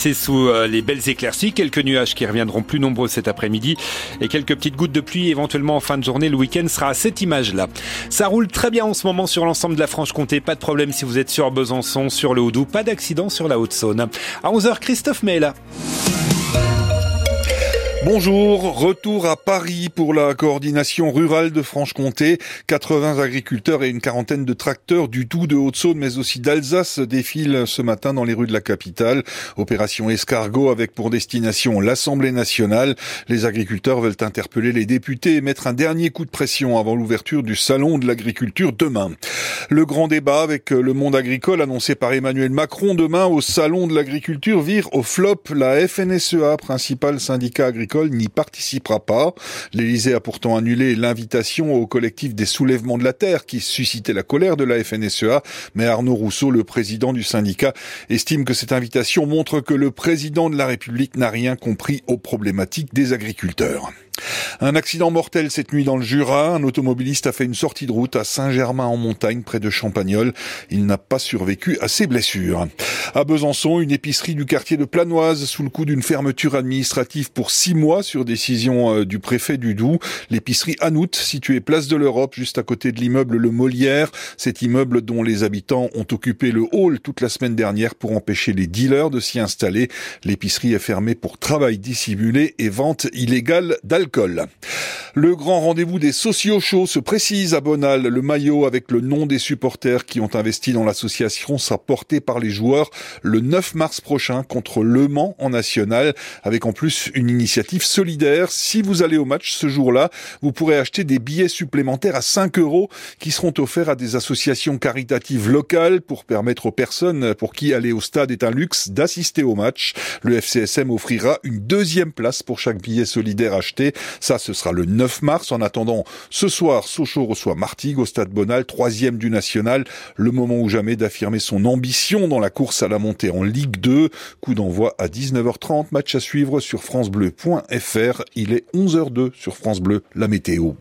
C'est sous euh, les belles éclaircies, quelques nuages qui reviendront plus nombreux cet après-midi et quelques petites gouttes de pluie éventuellement en fin de journée. Le week-end sera à cette image-là. Ça roule très bien en ce moment sur l'ensemble de la Franche-Comté. Pas de problème si vous êtes sur Besançon, sur le Haut-Doubs. Pas d'accident sur la Haute-Saône. À 11h, Christophe Mela. Bonjour, retour à Paris pour la coordination rurale de Franche-Comté. 80 agriculteurs et une quarantaine de tracteurs du tout de Haute-Saône mais aussi d'Alsace défilent ce matin dans les rues de la capitale. Opération escargot avec pour destination l'Assemblée nationale. Les agriculteurs veulent interpeller les députés et mettre un dernier coup de pression avant l'ouverture du salon de l'agriculture demain. Le grand débat avec le monde agricole annoncé par Emmanuel Macron demain au salon de l'agriculture vire au flop. La FNSEA, principal syndicat agricole n'y participera pas. L'Élysée a pourtant annulé l'invitation au collectif des soulèvements de la terre qui suscitait la colère de la FNSEA, mais Arnaud Rousseau, le président du syndicat, estime que cette invitation montre que le président de la République n'a rien compris aux problématiques des agriculteurs. Un accident mortel cette nuit dans le Jura. Un automobiliste a fait une sortie de route à Saint-Germain-en-Montagne, près de Champagnol. Il n'a pas survécu à ses blessures. À Besançon, une épicerie du quartier de Planoise sous le coup d'une fermeture administrative pour six mois sur décision euh, du préfet du Doubs. L'épicerie Anout, située place de l'Europe, juste à côté de l'immeuble Le Molière. Cet immeuble dont les habitants ont occupé le hall toute la semaine dernière pour empêcher les dealers de s'y installer. L'épicerie est fermée pour travail dissimulé et vente illégale d'alcool d'alcool. Le grand rendez-vous des sociaux chauds se précise à Bonal. Le maillot avec le nom des supporters qui ont investi dans l'association sera porté par les joueurs le 9 mars prochain contre Le Mans en national avec en plus une initiative solidaire. Si vous allez au match ce jour-là, vous pourrez acheter des billets supplémentaires à 5 euros qui seront offerts à des associations caritatives locales pour permettre aux personnes pour qui aller au stade est un luxe d'assister au match. Le FCSM offrira une deuxième place pour chaque billet solidaire acheté. Ça, ce sera le 9 mars. En attendant, ce soir, Sochaux reçoit Martigues au Stade Bonal, troisième du national. Le moment ou jamais d'affirmer son ambition dans la course à la montée en Ligue 2. Coup d'envoi à 19h30. Match à suivre sur francebleu.fr. Il est 11h02 sur France Bleu, la météo.